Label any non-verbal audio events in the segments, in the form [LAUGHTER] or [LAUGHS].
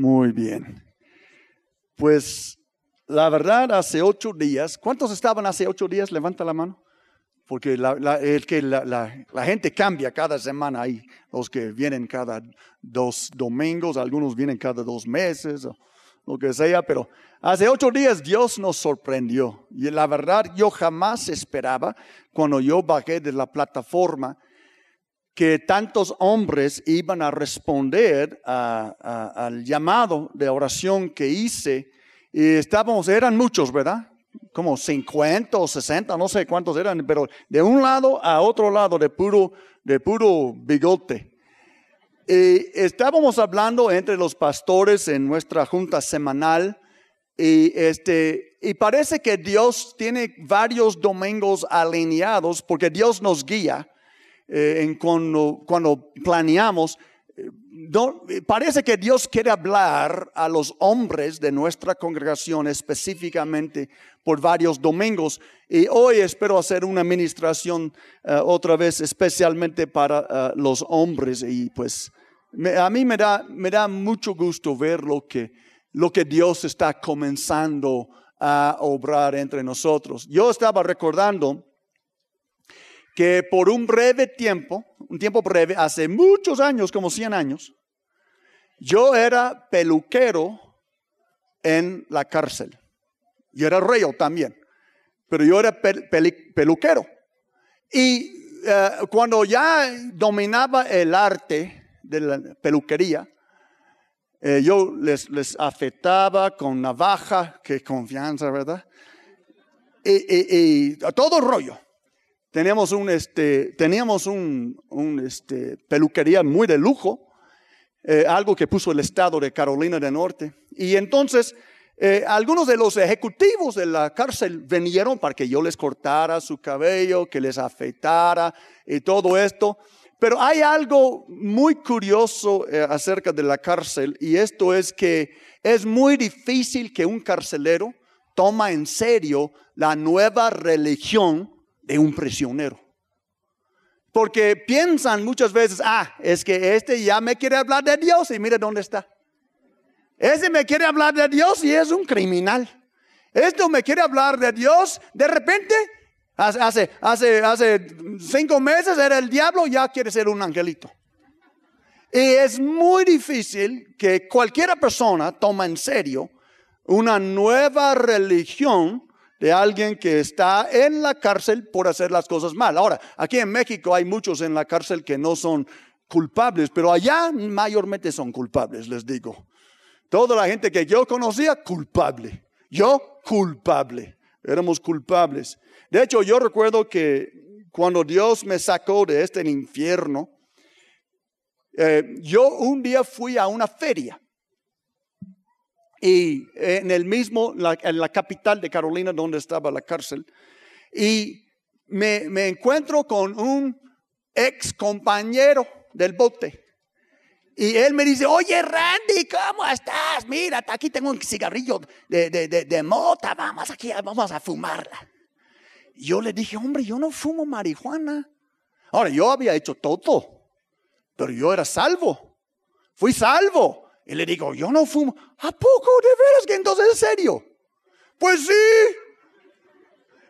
Muy bien. Pues la verdad, hace ocho días, ¿cuántos estaban hace ocho días? Levanta la mano. Porque la, el que la, gente cambia cada semana. Hay los que vienen cada dos domingos, algunos vienen cada dos meses, o lo que sea. Pero hace ocho días Dios nos sorprendió. Y la verdad, yo jamás esperaba, cuando yo bajé de la plataforma, que tantos hombres iban a responder al llamado de oración que hice. Y estábamos, eran muchos, ¿verdad? Como 50 o 60, no sé cuántos eran, pero de un lado a otro lado de puro, de puro bigote. Y estábamos hablando entre los pastores en nuestra junta semanal y, este, y parece que Dios tiene varios domingos alineados porque Dios nos guía eh, en cuando, cuando planeamos, eh, parece que Dios quiere hablar a los hombres de nuestra congregación específicamente por varios domingos. Y hoy espero hacer una administración eh, otra vez especialmente para los hombres. Y pues a mí me da, me da mucho gusto ver lo que, lo que Dios está comenzando a obrar entre nosotros. Yo estaba recordando que por un breve tiempo, un tiempo breve, hace muchos años, como 100 años, yo era peluquero en la cárcel. Yo era reo también, pero yo era peluquero. Y eh, cuando ya dominaba el arte de la peluquería, eh, yo les, les afectaba con navaja, qué confianza, ¿verdad? Y, y, y todo rollo. Teníamos un, este, teníamos un, un este, peluquería muy de lujo, eh, algo que puso el estado de Carolina del Norte. Y entonces, eh, algunos de los ejecutivos de la cárcel vinieron para que yo les cortara su cabello, que les afeitara y todo esto. Pero hay algo muy curioso eh, acerca de la cárcel y esto es que es muy difícil que un carcelero toma en serio la nueva religión de un prisionero. Porque piensan muchas veces, ah, es que este ya me quiere hablar de Dios y mire dónde está. Ese me quiere hablar de Dios y es un criminal. Esto me quiere hablar de Dios, de repente, hace, hace, hace cinco meses era el diablo, ya quiere ser un angelito. Y es muy difícil que cualquiera persona tome en serio una nueva religión de alguien que está en la cárcel por hacer las cosas mal. Ahora, aquí en México hay muchos en la cárcel que no son culpables, pero allá mayormente son culpables, les digo. Toda la gente que yo conocía, culpable. Yo, culpable. Éramos culpables. De hecho, yo recuerdo que cuando Dios me sacó de este infierno, eh, yo un día fui a una feria y en el mismo, en la capital de Carolina donde estaba la cárcel, y me, me encuentro con un ex compañero del bote. Y él me dice, oye Randy, ¿cómo estás? Mira, aquí tengo un cigarrillo de, de, de, de mota, vamos aquí, vamos a fumarla. yo le dije, hombre, yo no fumo marihuana. Ahora, yo había hecho todo, pero yo era salvo. Fui salvo. Y le digo, yo no fumo. ¿A poco de veras que entonces es serio? Pues sí.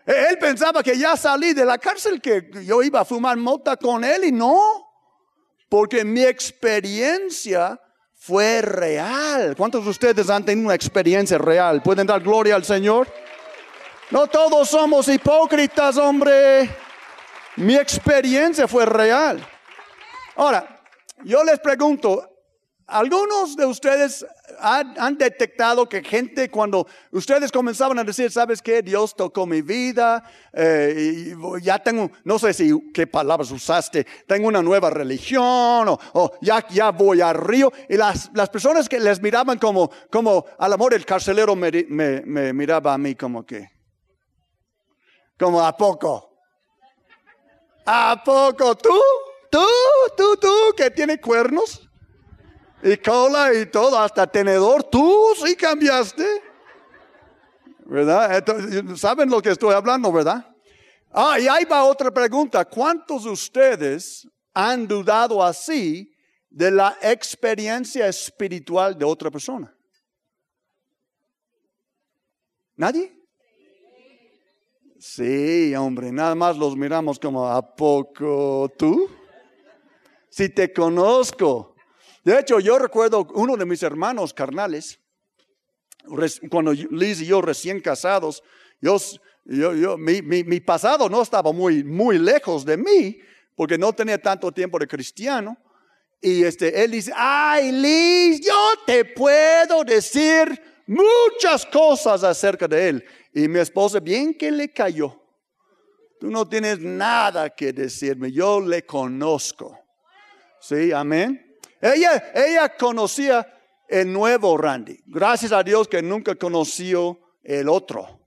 E-, él pensaba que ya salí de la cárcel, que yo iba a fumar mota con él y no. Porque mi experiencia fue real. ¿Cuántos de ustedes han tenido una experiencia real? ¿Pueden dar gloria al Señor? No todos somos hipócritas, hombre. Mi experiencia fue real. Ahora, yo les pregunto, algunos de ustedes han, detectado que gente cuando ustedes comenzaban a decir, ¿sabes qué? Dios tocó mi vida, eh, y ya tengo, no sé si qué palabras usaste, tengo una nueva religión o, ya, voy al río. Y las, las, personas que les miraban como, como al amor el carcelero me, me miraba a mí como que, como a poco. ¿A poco? ¿Tú? ¿Tú? ¿Tú? ¿Tú? ¿Que tiene cuernos? Y cola y todo, hasta tenedor. Tú sí cambiaste. ¿Verdad? Saben lo que estoy hablando, ¿verdad? Ah, y ahí va otra pregunta. ¿Cuántos de ustedes han dudado así de la experiencia espiritual de otra persona? ¿Nadie? Sí, hombre, nada más los miramos como, ¿a poco tú? Si te conozco. De hecho, yo recuerdo uno de mis hermanos carnales, cuando Liz y yo recién casados, yo, yo, mi, mi, pasado no estaba muy, muy lejos de mí, porque no tenía tanto tiempo de cristiano. Y este, él dice, ay Liz, yo te puedo decir muchas cosas acerca de él. Y mi esposa, bien que le cayó. Tú no tienes nada que decirme, yo le conozco. Sí, amén. Ella, ella conocía el nuevo Randy. Gracias a Dios que nunca conoció el otro,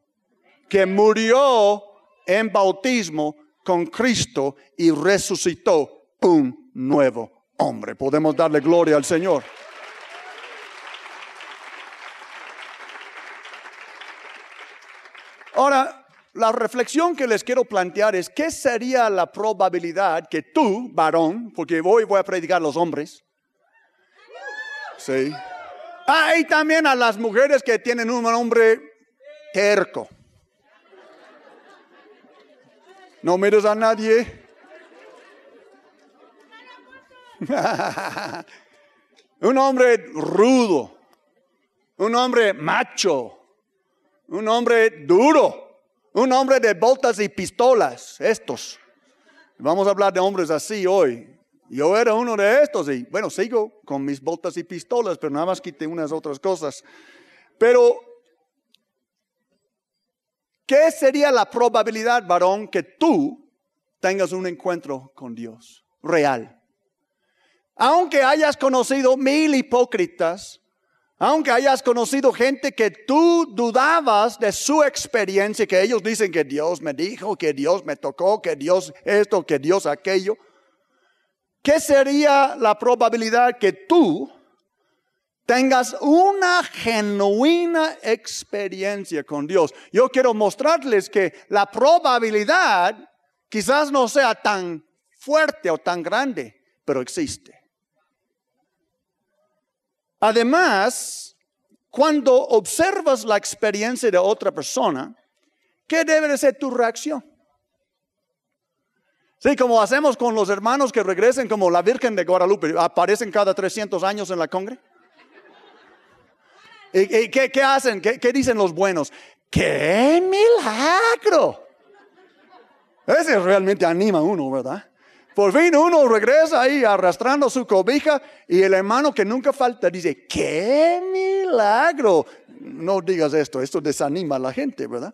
que murió en bautismo con Cristo y resucitó un nuevo hombre. Podemos darle gloria al Señor. Ahora, la reflexión que les quiero plantear es, ¿qué sería la probabilidad que tú, varón, porque hoy voy a predicar a los hombres, sí, ah, también a las mujeres que tienen un hombre terco. No mires a nadie. [LAUGHS] un hombre rudo, un hombre macho, un hombre duro, un hombre de boltas y pistolas, estos. Vamos a hablar de hombres así hoy. Yo era uno de estos y bueno, sigo con mis botas y pistolas, pero nada más quité unas otras cosas. Pero, ¿qué sería la probabilidad, varón, que tú tengas un encuentro con Dios real? Aunque hayas conocido mil hipócritas, aunque hayas conocido gente que tú dudabas de su experiencia, que ellos dicen que Dios me dijo, que Dios me tocó, que Dios esto, que Dios aquello. ¿Qué sería la probabilidad que tú tengas una genuina experiencia con Dios? Yo quiero mostrarles que la probabilidad quizás no sea tan fuerte o tan grande, pero existe. Además, cuando observas la experiencia de otra persona, ¿qué debe de ser tu reacción? Sí, como hacemos con los hermanos que regresen como la Virgen de Guadalupe, aparecen cada 300 años en la congre. ¿Y, qué, hacen? ¿Qué, dicen los buenos? ¡Qué milagro! Ese realmente anima a uno, ¿verdad? Por fin uno regresa ahí arrastrando su cobija y el hermano que nunca falta dice, ¡qué milagro! No digas esto, esto desanima a la gente, ¿verdad?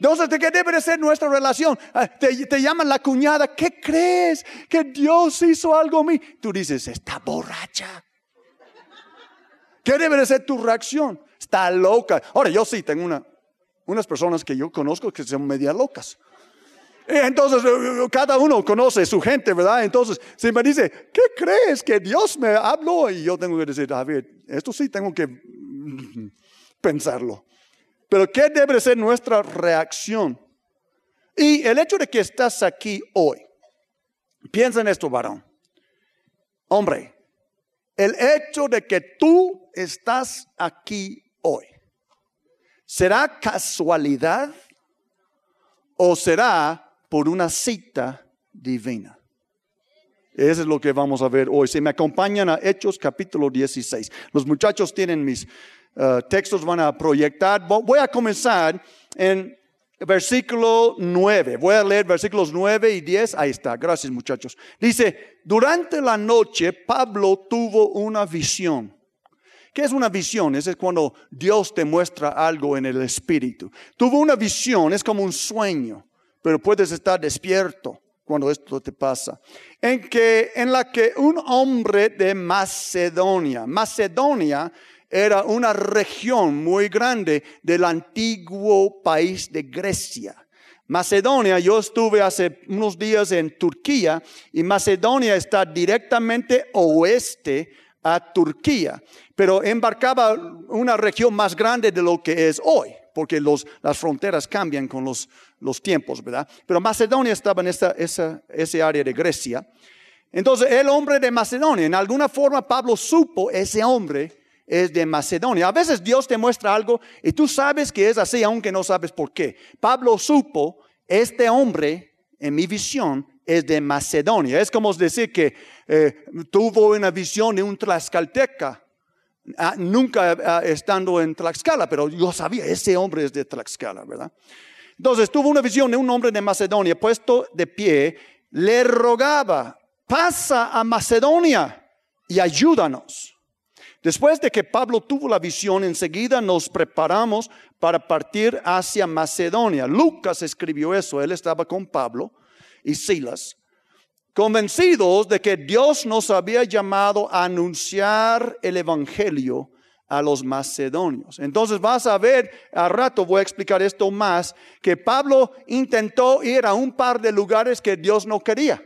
Entonces, ¿de qué debe de ser nuestra relación? Ah, te, llaman la cuñada, ¿qué crees? Que Dios hizo algo a mí. Tú dices, está borracha. ¿Qué debe de ser tu reacción? Está loca. Ahora, yo sí tengo una, unas personas que yo conozco que son media locas. Entonces, eh, eh, cada uno conoce su gente, ¿verdad? Entonces, si me dice, ¿qué crees que Dios me habló? Y yo tengo que decir, a ver, esto sí tengo que pensarlo. Pero ¿qué debe ser nuestra reacción? Y el hecho de que estás aquí hoy, piensa en esto, varón. Hombre, el hecho de que tú estás aquí hoy, ¿será casualidad o será por una cita divina. Eso es lo que vamos a ver hoy. Si me acompañan a Hechos capítulo 16. Los muchachos tienen mis uh, textos, van a proyectar. Voy a comenzar en versículo 9. Voy a leer versículos 9 y 10. Ahí está. Gracias muchachos. Dice, durante la noche Pablo tuvo una visión. ¿Qué es una visión? Es cuando Dios te muestra algo en el espíritu. Tuvo una visión, es como un sueño pero puedes estar despierto cuando esto te pasa. En, que, en la que un hombre de Macedonia, Macedonia era una región muy grande del antiguo país de Grecia. Macedonia, yo estuve hace unos días en Turquía y Macedonia está directamente oeste a Turquía, pero embarcaba una región más grande de lo que es hoy porque los, las fronteras cambian con los, los tiempos, ¿verdad? Pero Macedonia estaba en esa, esa, ese área de Grecia. Entonces, el hombre de Macedonia, en alguna forma Pablo supo ese hombre es de Macedonia. A veces Dios te muestra algo y tú sabes que es así, aunque no sabes por qué. Pablo supo, este hombre, en mi visión, es de Macedonia. Es como decir que eh, tuvo una visión de un tlaxcalteca, ah, nunca ah, estando en Tlaxcala, pero yo sabía, ese hombre es de Tlaxcala, ¿verdad? Entonces tuvo una visión de un hombre de Macedonia puesto de pie, le rogaba, pasa a Macedonia y ayúdanos. Después de que Pablo tuvo la visión, enseguida nos preparamos para partir hacia Macedonia. Lucas escribió eso, él estaba con Pablo y Silas, convencidos de que Dios nos había llamado a anunciar el Evangelio a los macedonios. Entonces vas a ver, a rato voy a explicar esto más, que Pablo intentó ir a un par de lugares que Dios no quería,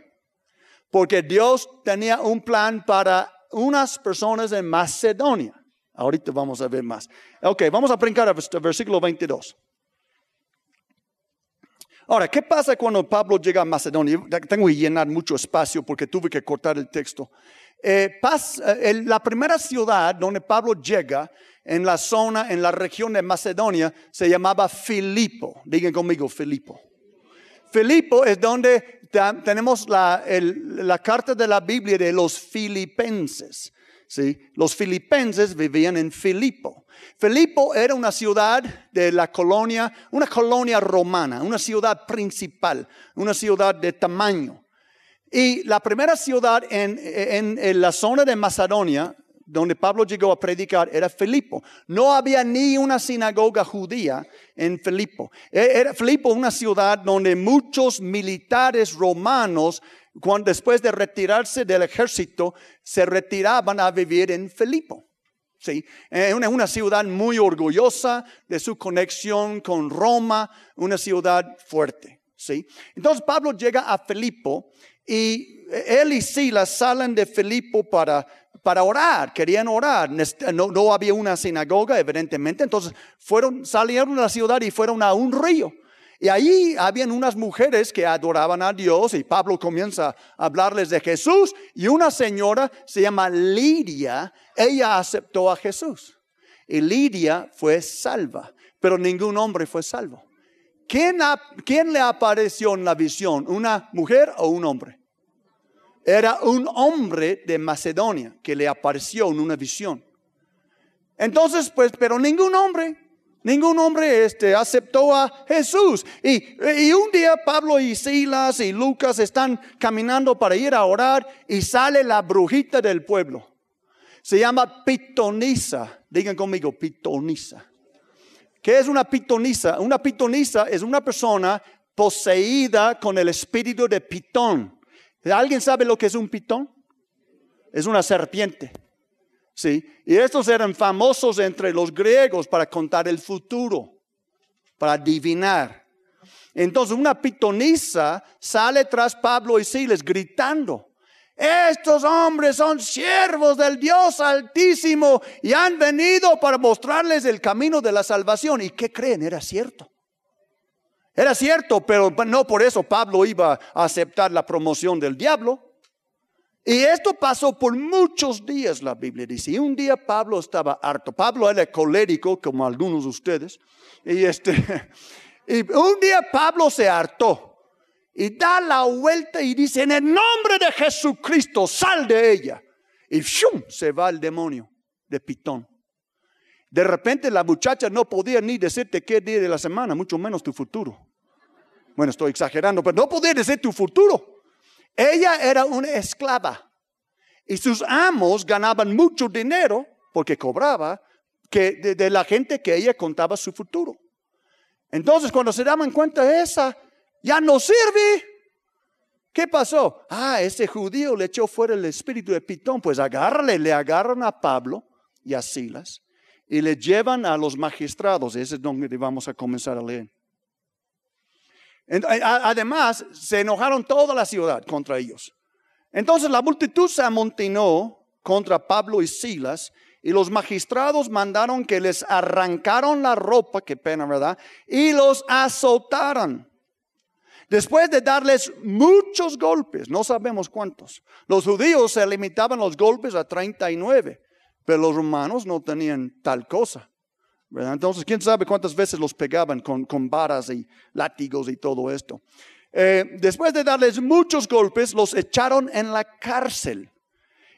porque Dios tenía un plan para unas personas en Macedonia. Ahorita vamos a ver más. Ok, vamos a brincar al versículo 22. Ahora, ¿qué pasa cuando Pablo llega a Macedonia? Tengo que llenar mucho espacio porque tuve que cortar el texto. Eh, eh, la primera ciudad donde Pablo llega en la zona, en la región de Macedonia, se llamaba Filipo. Digan conmigo, Filipo. Filipo es donde tenemos la, la, carta de la Biblia de los filipenses. ¿sí? Los filipenses vivían en Filipo. Filipo era una ciudad de la colonia, una colonia romana, una ciudad principal, una ciudad de tamaño. Y la primera ciudad en, la zona de Macedonia, donde Pablo llegó a predicar, era Filipo. No había ni una sinagoga judía en Filipo. E, era Filipo una ciudad donde muchos militares romanos, cuando, después de retirarse del ejército, se retiraban a vivir en Filipo. Sí, es una, una, ciudad muy orgullosa de su conexión con Roma, una ciudad fuerte. ¿sí? Entonces Pablo llega a Filipo y él y Silas salen de Filipo para, para orar, querían orar. No, no, había una sinagoga, evidentemente. Entonces fueron, salieron de la ciudad y fueron a un río. Y ahí habían unas mujeres que adoraban a Dios y Pablo comienza a hablarles de Jesús y una señora se llama Lidia, ella aceptó a Jesús. Y Lidia fue salva, pero ningún hombre fue salvo. ¿Quién, le apareció en la visión? ¿Una mujer o un hombre? Era un hombre de Macedonia que le apareció en una visión. Entonces, pues, pero ningún hombre, ningún hombre este, aceptó a Jesús. Y, y, un día Pablo y Silas y Lucas están caminando para ir a orar y sale la brujita del pueblo. Se llama Pitonisa. Digan conmigo, Pitonisa. ¿Qué es una pitonisa? Una pitonisa es una persona poseída con el espíritu de pitón. ¿Alguien sabe lo que es un pitón? Es una serpiente. ¿Sí? Y estos eran famosos entre los griegos para contar el futuro, para adivinar. Entonces una pitonisa sale tras Pablo y Siles gritando. Estos hombres son siervos del Dios Altísimo y han venido para mostrarles el camino de la salvación. ¿Y qué creen? Era cierto. Era cierto, pero no por eso Pablo iba a aceptar la promoción del diablo. Y esto pasó por muchos días, la Biblia dice. Y un día Pablo estaba harto. Pablo era colérico, como algunos de ustedes. Y, este, [LAUGHS] y un día Pablo se hartó y da la vuelta y dice, en el nombre de Jesucristo, sal de ella. Y ¡shum! se va el demonio de Pitón. De repente la muchacha no podía ni decirte qué día de la semana, mucho menos tu futuro. Bueno, estoy exagerando, pero no podía decir tu futuro. Ella era una esclava y sus amos ganaban mucho dinero porque cobraba que de, de la gente que ella contaba su futuro. Entonces, cuando se daban cuenta esa ya no sirve. ¿Qué pasó? Ah, ese judío le echó fuera el espíritu de Pitón. Pues agárrale, le agarran a Pablo y a Silas y le llevan a los magistrados. Ese es donde vamos a comenzar a leer. Además, se enojaron toda la ciudad contra ellos. Entonces la multitud se amontinó contra Pablo y Silas y los magistrados mandaron que les arrancaron la ropa, qué pena, ¿verdad? Y los azotaran. Después de darles muchos golpes, no sabemos cuántos, los judíos se limitaban los golpes a 39, pero los romanos no tenían tal cosa. Entonces, quién sabe cuántas veces los pegaban con, con varas y látigos y todo esto. Eh, después de darles muchos golpes, los echaron en la cárcel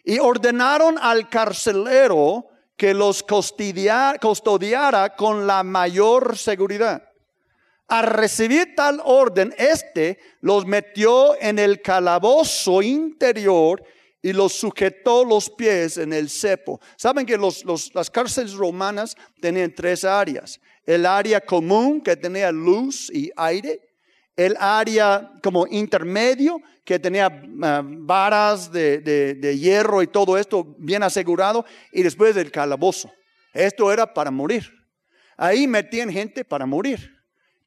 y ordenaron al carcelero que los custodiara con la mayor seguridad. Al recibir tal orden, éste los metió en el calabozo interior y los sujetó los pies en el cepo. Saben que las cárceles romanas tenían tres áreas. El área común que tenía luz y aire. El área como intermedio que tenía ah, varas de, de hierro y todo esto bien asegurado. Y después el calabozo. Esto era para morir. Ahí metían gente para morir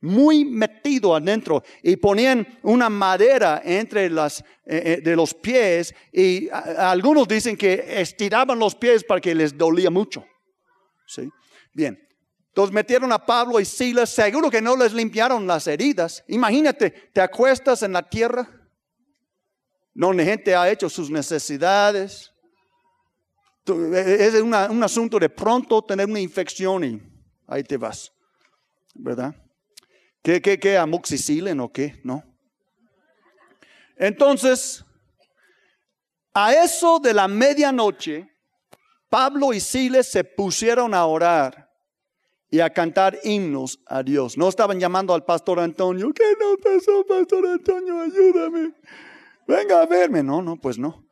muy metido adentro y ponían una madera entre las eh, eh, de los pies y algunos dicen que estiraban los pies para que les dolía mucho. ¿Sí? Bien. Entonces metieron a Pablo y Silas, seguro que no les limpiaron las heridas. Imagínate, te acuestas en la tierra donde gente ha hecho sus necesidades. E, es un asunto de pronto tener una infección y ahí te vas, ¿verdad? ¿Qué, qué, qué? ¿Amoxicilin o qué? No. Entonces, a eso de la medianoche, Pablo y Siles se pusieron a orar y a cantar himnos a Dios. No estaban llamando al pastor Antonio, ¿qué no pasó, pastor Antonio? Ayúdame. Venga a verme. No, no, pues no.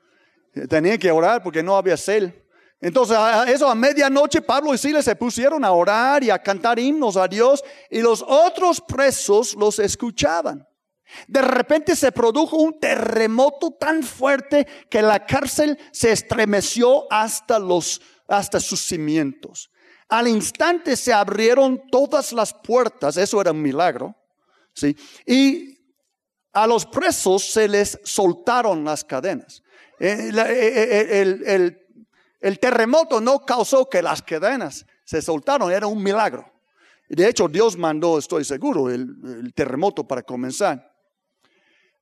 Tenía que orar porque no había cel. Entonces, a eso a medianoche, Pablo y Silas se pusieron a orar y a cantar himnos a Dios y los otros presos los escuchaban. De repente se produjo un terremoto tan fuerte que la cárcel se estremeció hasta los hasta sus cimientos. Al instante se abrieron todas las puertas, eso era un milagro, ¿sí? Y a los presos se les soltaron las cadenas. Eh, eh, eh, el, el terremoto no causó que las cadenas se soltaron, era un milagro. De hecho, Dios mandó, estoy seguro, el, terremoto para comenzar.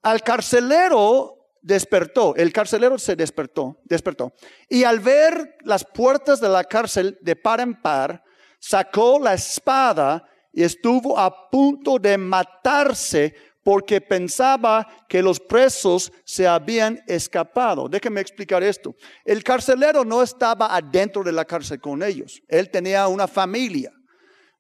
Al carcelero despertó, el carcelero se despertó, despertó. Y al ver las puertas de la cárcel de par en par, sacó la espada y estuvo a punto de matarse porque pensaba que los presos se habían escapado. Déjenme explicar esto. El carcelero no estaba adentro de la cárcel con ellos. Él tenía una familia.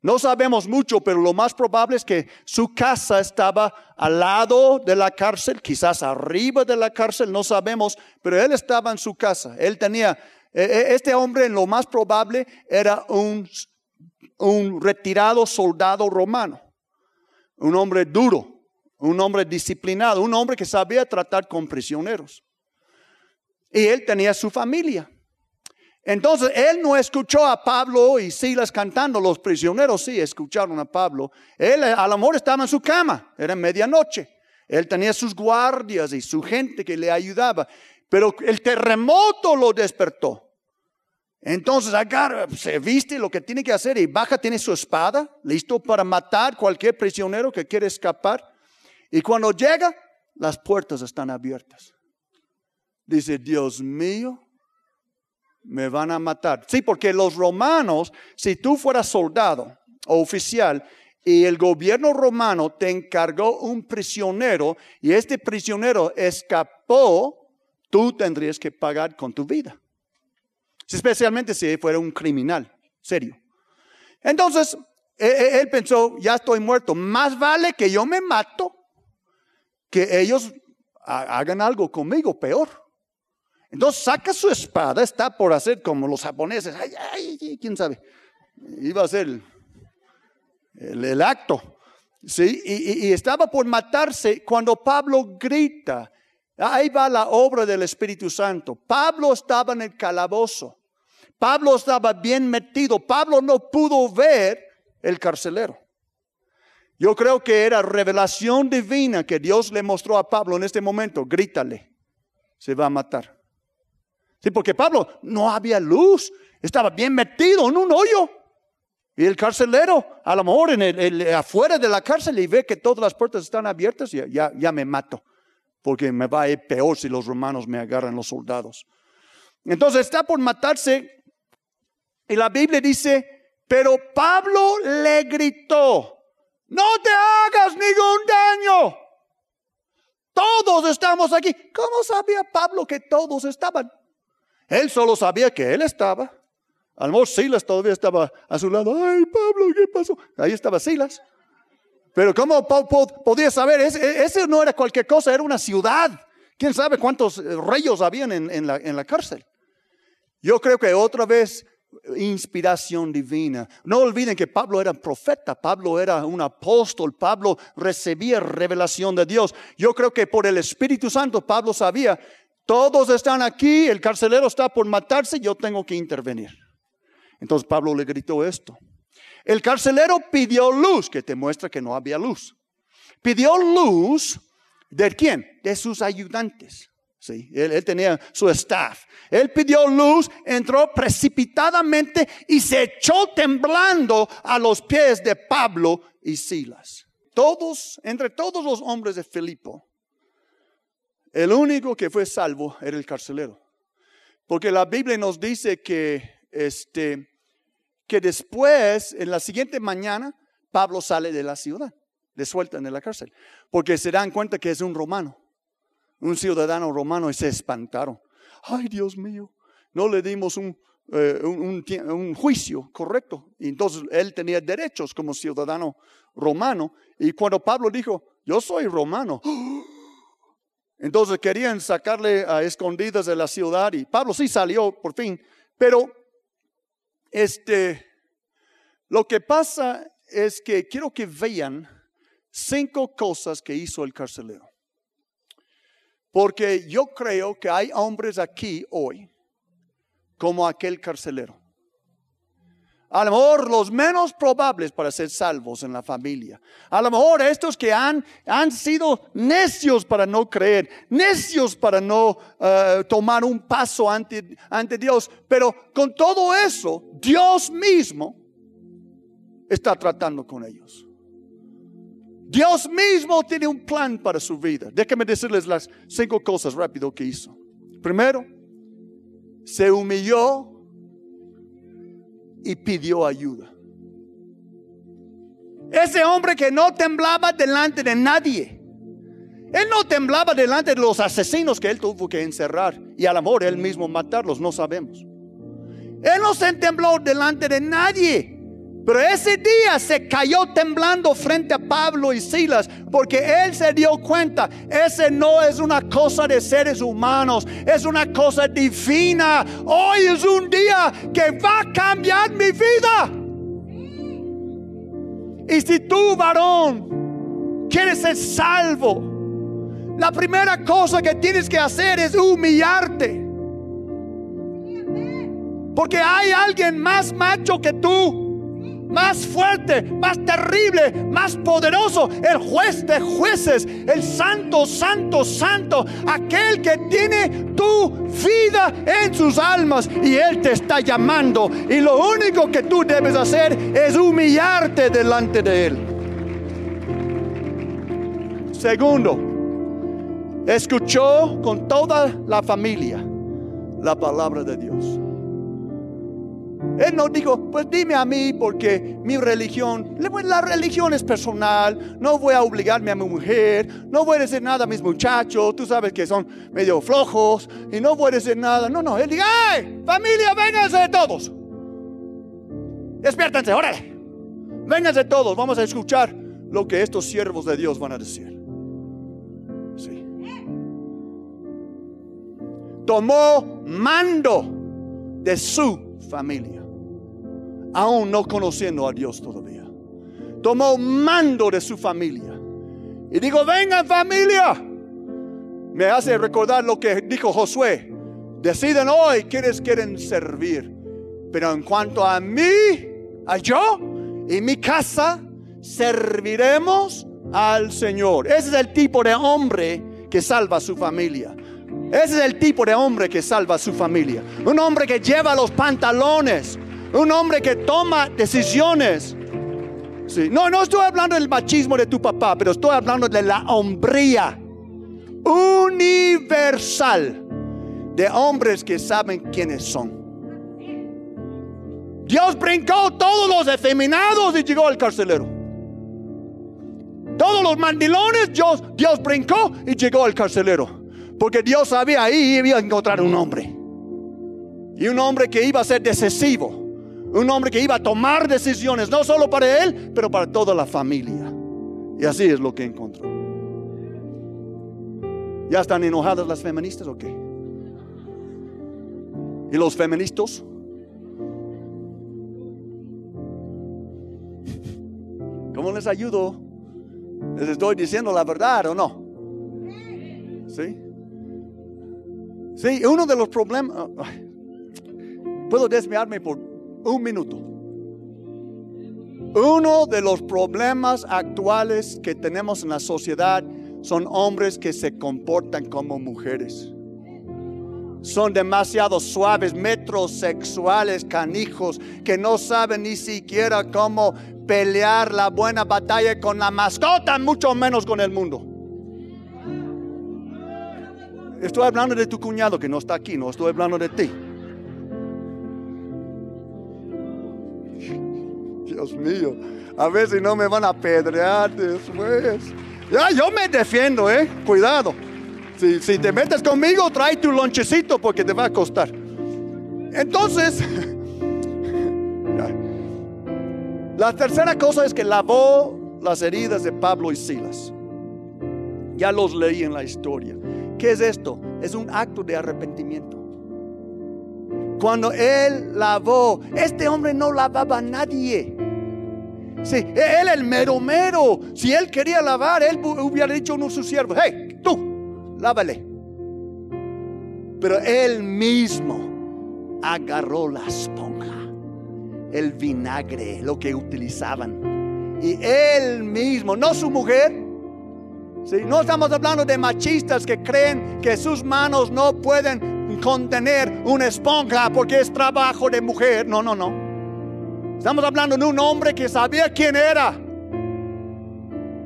No sabemos mucho, pero lo más probable es que su casa estaba al lado de la cárcel, quizás arriba de la cárcel, no sabemos, pero él estaba en su casa. Él tenía, e, e, este hombre lo más probable era un, un retirado soldado romano, un hombre duro un hombre disciplinado, un hombre que sabía tratar con prisioneros. Y él tenía su familia. Entonces, él no escuchó a Pablo y Silas cantando, los prisioneros sí escucharon a Pablo. Él al amor estaba en su cama, era medianoche. Él tenía sus guardias y su gente que le ayudaba, pero el terremoto lo despertó. Entonces agarra, se viste lo que tiene que hacer y baja, tiene su espada, listo para matar cualquier prisionero que quiere escapar. Y cuando llega, las puertas están abiertas. Dice, Dios mío, me van a matar. Sí, porque los romanos, si tú fueras soldado o oficial y el gobierno romano te encargó un prisionero y este prisionero escapó, tú tendrías que pagar con tu vida. Especialmente si fuera un criminal, serio. Entonces, e, e, él pensó, ya estoy muerto, más vale que yo me mato que ellos hagan algo conmigo peor. Entonces saca su espada, está por hacer como los japoneses, ay, ay, quién sabe, iba a ser el, acto, ¿sí? Y, y, estaba por matarse cuando Pablo grita, ahí va la obra del Espíritu Santo. Pablo estaba en el calabozo, Pablo estaba bien metido, Pablo no pudo ver el carcelero. Yo creo que era revelación divina que Dios le mostró a Pablo en este momento. Grítale, se va a matar. Sí, porque Pablo no había luz, estaba bien metido en un hoyo. Y el carcelero, a lo mejor en el, afuera de la cárcel y ve que todas las puertas están abiertas, ya, ya, ya me mato, porque me va a ir peor si los romanos me agarran los soldados. Entonces está por matarse y la Biblia dice, pero Pablo le gritó, no te hagas ningún daño. Todos estamos aquí. ¿Cómo sabía Pablo que todos estaban? Él solo sabía que él estaba. A Silas todavía estaba a su lado. Ay, Pablo, ¿qué pasó? Ahí estaba Silas. Pero ¿cómo podía saber? Ese, no era cualquier cosa, era una ciudad. ¿Quién sabe cuántos reyes habían en la cárcel? Yo creo que otra vez inspiración divina. No olviden que Pablo era profeta, Pablo era un apóstol, Pablo recibía revelación de Dios. Yo creo que por el Espíritu Santo Pablo sabía, todos están aquí, el carcelero está por matarse, yo tengo que intervenir. Entonces Pablo le gritó esto. El carcelero pidió luz, que te muestra que no había luz. Pidió luz de quién? De sus ayudantes. Sí, él, tenía su staff. Él pidió luz, entró precipitadamente y se echó temblando a los pies de Pablo y Silas. Todos, entre todos los hombres de Filipo, el único que fue salvo era el carcelero. Porque la Biblia nos dice que, este, que después, en la siguiente mañana, Pablo sale de la ciudad, le sueltan de la cárcel, porque se dan cuenta que es un romano un ciudadano romano se espantaron. Ay, Dios mío, no le dimos un, eh, un, juicio correcto. Y entonces él tenía derechos como ciudadano romano. Y cuando Pablo dijo, yo soy romano, [GASPS] entonces querían sacarle a escondidas de la ciudad y Pablo sí salió por fin. Pero este, lo que pasa es que quiero que vean cinco cosas que hizo el carcelero. Porque yo creo que hay hombres aquí hoy como aquel carcelero. A lo mejor los menos probables para ser salvos en la familia. A lo mejor estos que han, han sido necios para no creer, necios para no eh, tomar un paso ante, ante Dios. Pero con todo eso, Dios mismo está tratando con ellos. Dios mismo tiene un plan para su vida. Déjenme decirles las cinco cosas rápido que hizo. Primero, se humilló y pidió ayuda. Ese hombre que no temblaba delante de nadie. Él no temblaba delante de los asesinos que él tuvo que encerrar y al amor él mismo matarlos, no sabemos. Él no se tembló delante de nadie. Pero ese día se cayó temblando frente a Pablo y Silas porque él se dio cuenta, ese no es una cosa de seres humanos, es una cosa divina. Hoy es un día que va a cambiar mi vida. Y si tú, varón, quieres ser salvo, la primera cosa que tienes que hacer es humillarte. Porque hay alguien más macho que tú más fuerte, más terrible, más poderoso, el juez de jueces, el santo, santo, santo, aquel que tiene tu vida en sus almas y Él te está llamando. Y lo único que tú debes hacer es humillarte delante de Él. Segundo, escuchó con toda la familia la palabra de Dios. Él no dijo, pues dime a mí porque mi religión, la religión es personal, no voy a obligarme a mi mujer, no voy a decir nada a mis muchachos, tú sabes que son medio flojos y no voy a decir nada. No, no, él diga, ¡ay! Familia, vénganse todos. Despiértense, órale. Vénganse todos, vamos a escuchar lo que estos siervos de Dios van a decir. Sí. Tomó mando de su familia aún no conociendo a Dios todavía. Tomó mando de su familia. Y digo, vengan familia. Me hace recordar lo que dijo Josué. Deciden hoy quiénes quieren servir. Pero en cuanto a mí, a yo y mi casa, serviremos al Señor. Ese es el tipo de hombre que salva a su familia. Ese es el tipo de hombre que salva a su familia. Un hombre que lleva los pantalones Un hombre que toma decisiones. No, no estoy hablando del machismo de tu papá, pero estoy hablando de la hombría universal de hombres que saben quiénes son. Dios brincó todos los efeminados y llegó al carcelero. Todos los mandilones, Dios, Dios brincó y llegó al carcelero. Porque Dios sabía ahí iba a encontrar un hombre. Y un hombre que iba a ser decisivo. Un hombre que iba a tomar decisiones, no solo para él, pero para toda la familia. Y así es lo que encontró. ¿Ya están enojadas las feministas o qué? ¿Y los feministas? ¿Cómo les ayudo? ¿Les estoy diciendo la verdad o no? ¿Sí? Sí, uno de los problemas... Puedo desviarme por un minuto. Uno de los problemas actuales que tenemos en la sociedad son hombres que se comportan como mujeres. Son demasiado suaves, metrosexuales, canijos, que no saben ni siquiera cómo pelear la buena batalla con la mascota, mucho menos con el mundo. Estoy hablando de tu cuñado que no está aquí, no estoy hablando de ti. Dios mío, a ver si no me van a apedrear después. Ya, yo me defiendo, eh. Cuidado. Si, si te metes conmigo, trae tu lonchecito porque te va a costar. Entonces, [LAUGHS] la tercera cosa es que lavó las heridas de Pablo y Silas. Ya los leí en la historia. ¿Qué es esto? Es un acto de arrepentimiento. Cuando él lavó, este hombre no lavaba a nadie. Sí, él el mero mero. Si él quería lavar, él hubiera dicho a uno de sus siervos, hey, tú, lávale. Pero él mismo agarró la esponja, el vinagre, lo que utilizaban. Y él mismo, no su mujer, no estamos hablando de machistas que creen que sus manos no pueden contener una esponja porque es trabajo de mujer. No, no, no. Estamos hablando de un hombre que sabía quién era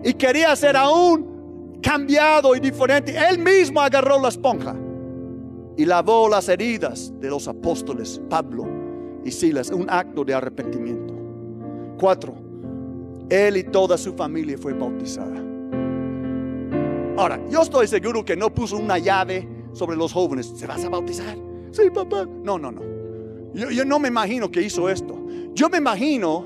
y quería ser aún cambiado y diferente. Él mismo agarró la esponja y lavó las heridas de los apóstoles Pablo y Silas. Un acto de arrepentimiento. Cuatro. Él y toda su familia fue bautizada. Ahora, yo estoy seguro que no puso una llave sobre los jóvenes. ¿Se vas a bautizar? Sí, papá. No, no, no. Yo, no me imagino que hizo esto. Yo me imagino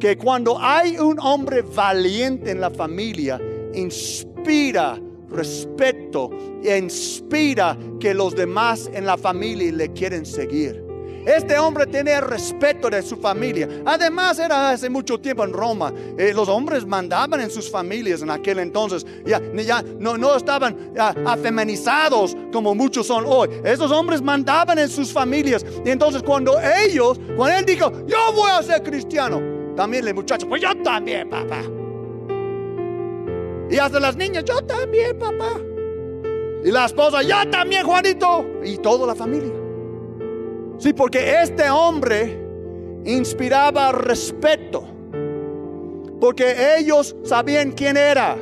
que cuando hay un hombre valiente en la familia, inspira respeto e inspira que los demás en la familia le quieren seguir. Este hombre tenía respeto de su familia. Además, era hace mucho tiempo en Roma. Eh, los hombres mandaban en sus familias en aquel entonces. Ya, ya no, no estaban afemenizados como muchos son hoy. Esos hombres mandaban en sus familias. Y entonces, cuando ellos, cuando él dijo, yo voy a ser cristiano, también el muchacho, pues yo también, papá. Y hasta las niñas, yo también, papá. Y la esposa, yo también, Juanito. Y toda la familia. Sí, porque este hombre inspiraba respeto. Porque ellos sabían quién era.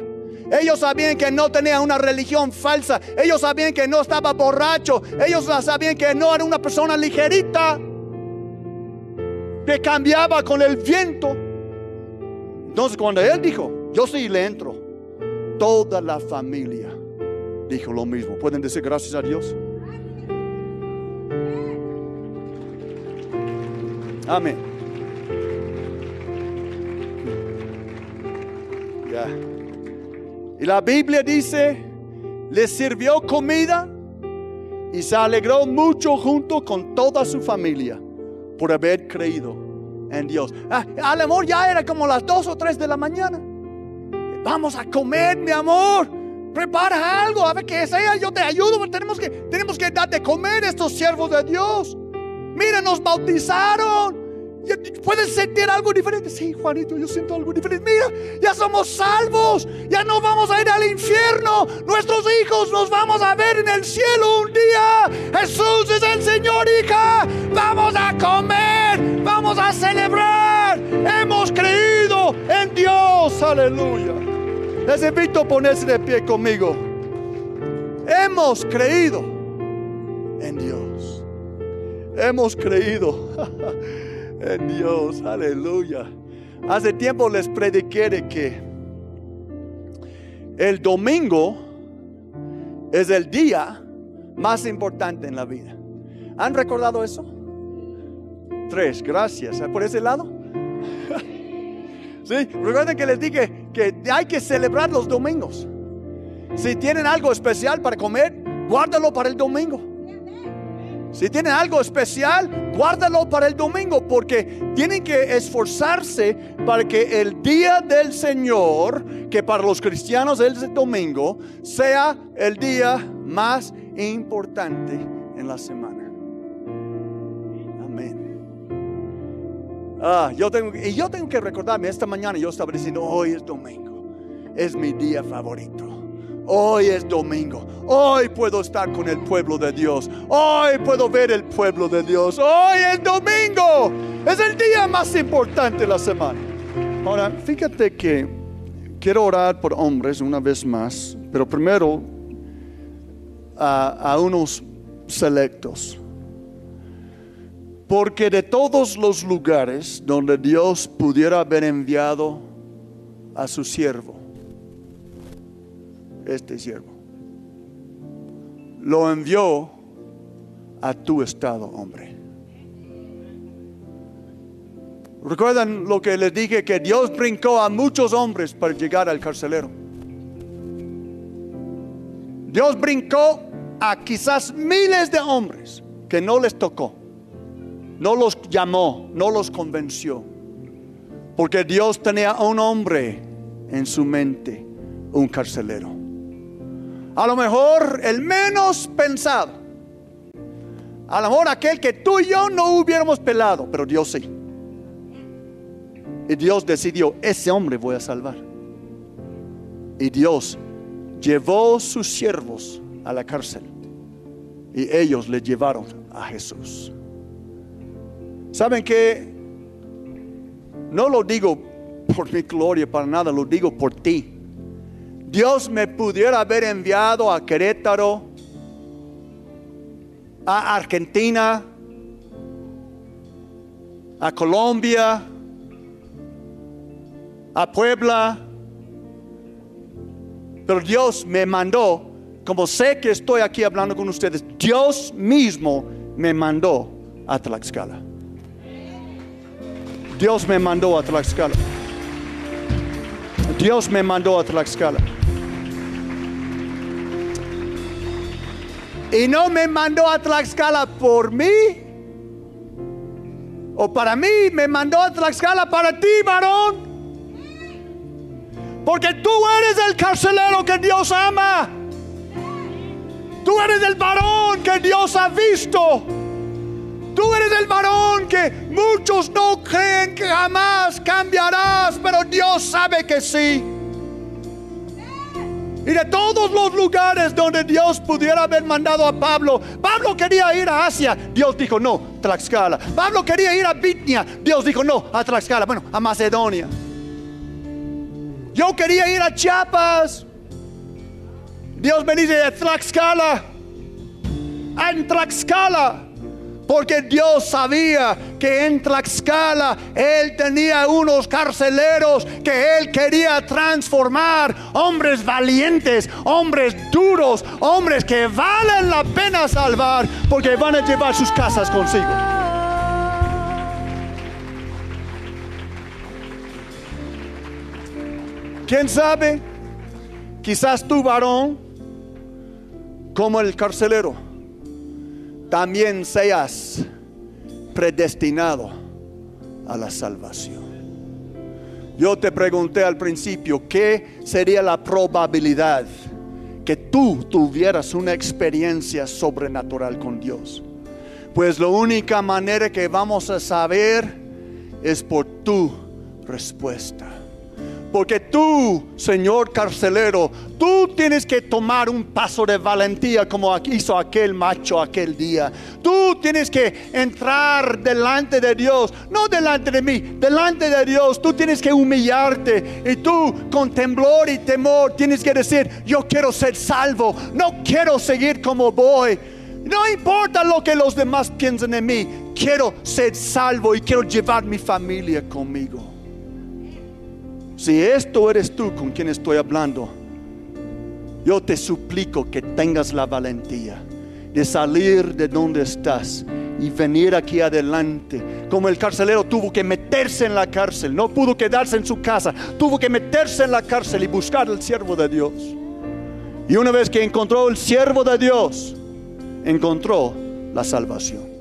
Ellos sabían que no tenía una religión falsa. Ellos sabían que no estaba borracho. Ellos sabían que no era una persona ligerita. Que cambiaba con el viento. Entonces cuando él dijo, yo sí le entro. Toda la familia dijo lo mismo. ¿Pueden decir gracias a Dios? Amén. Ya. Y la Biblia dice, le sirvió comida y se alegró mucho junto con toda su familia por haber creído en Dios. Ah, al amor ya era como las dos o tres de la mañana. Vamos a comer, mi amor. Prepara algo, a ver qué sea, yo te ayudo. Tenemos que, tenemos que dar de comer a estos siervos de Dios. Mira, nos bautizaron. ¿Puedes sentir algo diferente? Sí, Juanito, yo siento algo diferente. Mira, ya somos salvos. Ya no vamos a ir al infierno. Nuestros hijos nos vamos a ver en el cielo un día. Jesús es el Señor, hija. Vamos a comer. Vamos a celebrar. Hemos creído en Dios. Aleluya. Les invito a ponerse de pie conmigo. Hemos creído en Dios. Hemos creído. [LAUGHS] en Dios, aleluya. Hace tiempo les prediqué de que el domingo es el día más importante en la vida. ¿Han recordado eso? Tres, gracias. ¿Por ese lado? [LAUGHS] sí, recuerden que les dije que hay que celebrar los domingos. Si tienen algo especial para comer, guárdalo para el domingo. Si tienen algo especial, guárdalo para el domingo porque tienen que esforzarse para que el día del Señor, que para los cristianos es el domingo, sea el día más importante en la semana. Amén. Ah, yo tengo, y yo tengo que recordarme, esta mañana yo estaba diciendo, hoy es domingo, es mi día favorito. Hoy es domingo. Hoy puedo estar con el pueblo de Dios. Hoy puedo ver el pueblo de Dios. Hoy es domingo. Es el día más importante de la semana. Ahora, fíjate que quiero orar por hombres una vez más, pero primero a, a unos selectos. Porque de todos los lugares donde Dios pudiera haber enviado a su siervo, este siervo. Lo envió a tu estado, hombre. ¿Recuerdan lo que les dije? Que Dios brincó a muchos hombres para llegar al carcelero. Dios brincó a quizás miles de hombres que no les tocó. No los llamó, no los convenció. Porque Dios tenía un hombre en su mente, un carcelero. A lo mejor el menos pensado. A lo mejor aquel que tú y yo no hubiéramos pelado, pero Dios sí. Y Dios decidió, ese hombre voy a salvar. Y Dios llevó sus siervos a la cárcel. Y ellos le llevaron a Jesús. ¿Saben que No lo digo por mi gloria para nada, lo digo por ti. Dios me pudiera haber enviado a Querétaro, a Argentina, a Colombia, a Puebla. Pero Dios me mandó, como sé que estoy aquí hablando con ustedes, Dios mismo me mandó a Tlaxcala. Dios me mandó a Tlaxcala. Dios me mandó a Tlaxcala. Y no me mandó a Tlaxcala por mí. O para mí, me mandó a Tlaxcala para ti, varón. Porque tú eres el carcelero que Dios ama. Tú eres el varón que Dios ha visto. Tú eres el varón que muchos no creen que jamás cambiarás, pero Dios sabe que sí. Y de todos los lugares donde Dios pudiera haber mandado a Pablo, Pablo quería ir a Asia, Dios dijo no, Tlaxcala. Pablo quería ir a Bitnia, Dios dijo no, a Tlaxcala, bueno, a Macedonia. Yo quería ir a Chiapas, Dios me dice a Tlaxcala, en Tlaxcala. Porque Dios sabía que en Tlaxcala Él tenía unos carceleros que Él quería transformar. Hombres valientes, hombres duros, hombres que valen la pena salvar porque van a llevar sus casas consigo. ¿Quién sabe? Quizás tu varón, como el carcelero también seas predestinado a la salvación. Yo te pregunté al principio, ¿qué sería la probabilidad que tú tuvieras una experiencia sobrenatural con Dios? Pues la única manera que vamos a saber es por tu respuesta. Porque tú, Señor carcelero, tú tienes que tomar un paso de valentía como hizo aquel macho aquel día. Tú tienes que entrar delante de Dios, no delante de mí, delante de Dios. Tú tienes que humillarte y tú con temblor y temor tienes que decir, yo quiero ser salvo, no quiero seguir como voy. No importa lo que los demás piensen de mí, quiero ser salvo y quiero llevar mi familia conmigo. Si esto eres tú con quien estoy hablando, yo te suplico que tengas la valentía de salir de donde estás y venir aquí adelante. Como el carcelero tuvo que meterse en la cárcel, no pudo quedarse en su casa, tuvo que meterse en la cárcel y buscar al siervo de Dios. Y una vez que encontró el siervo de Dios, encontró la salvación.